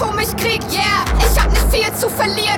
Tempo mich krieg, yeah. Ich hab nicht viel zu verlieren.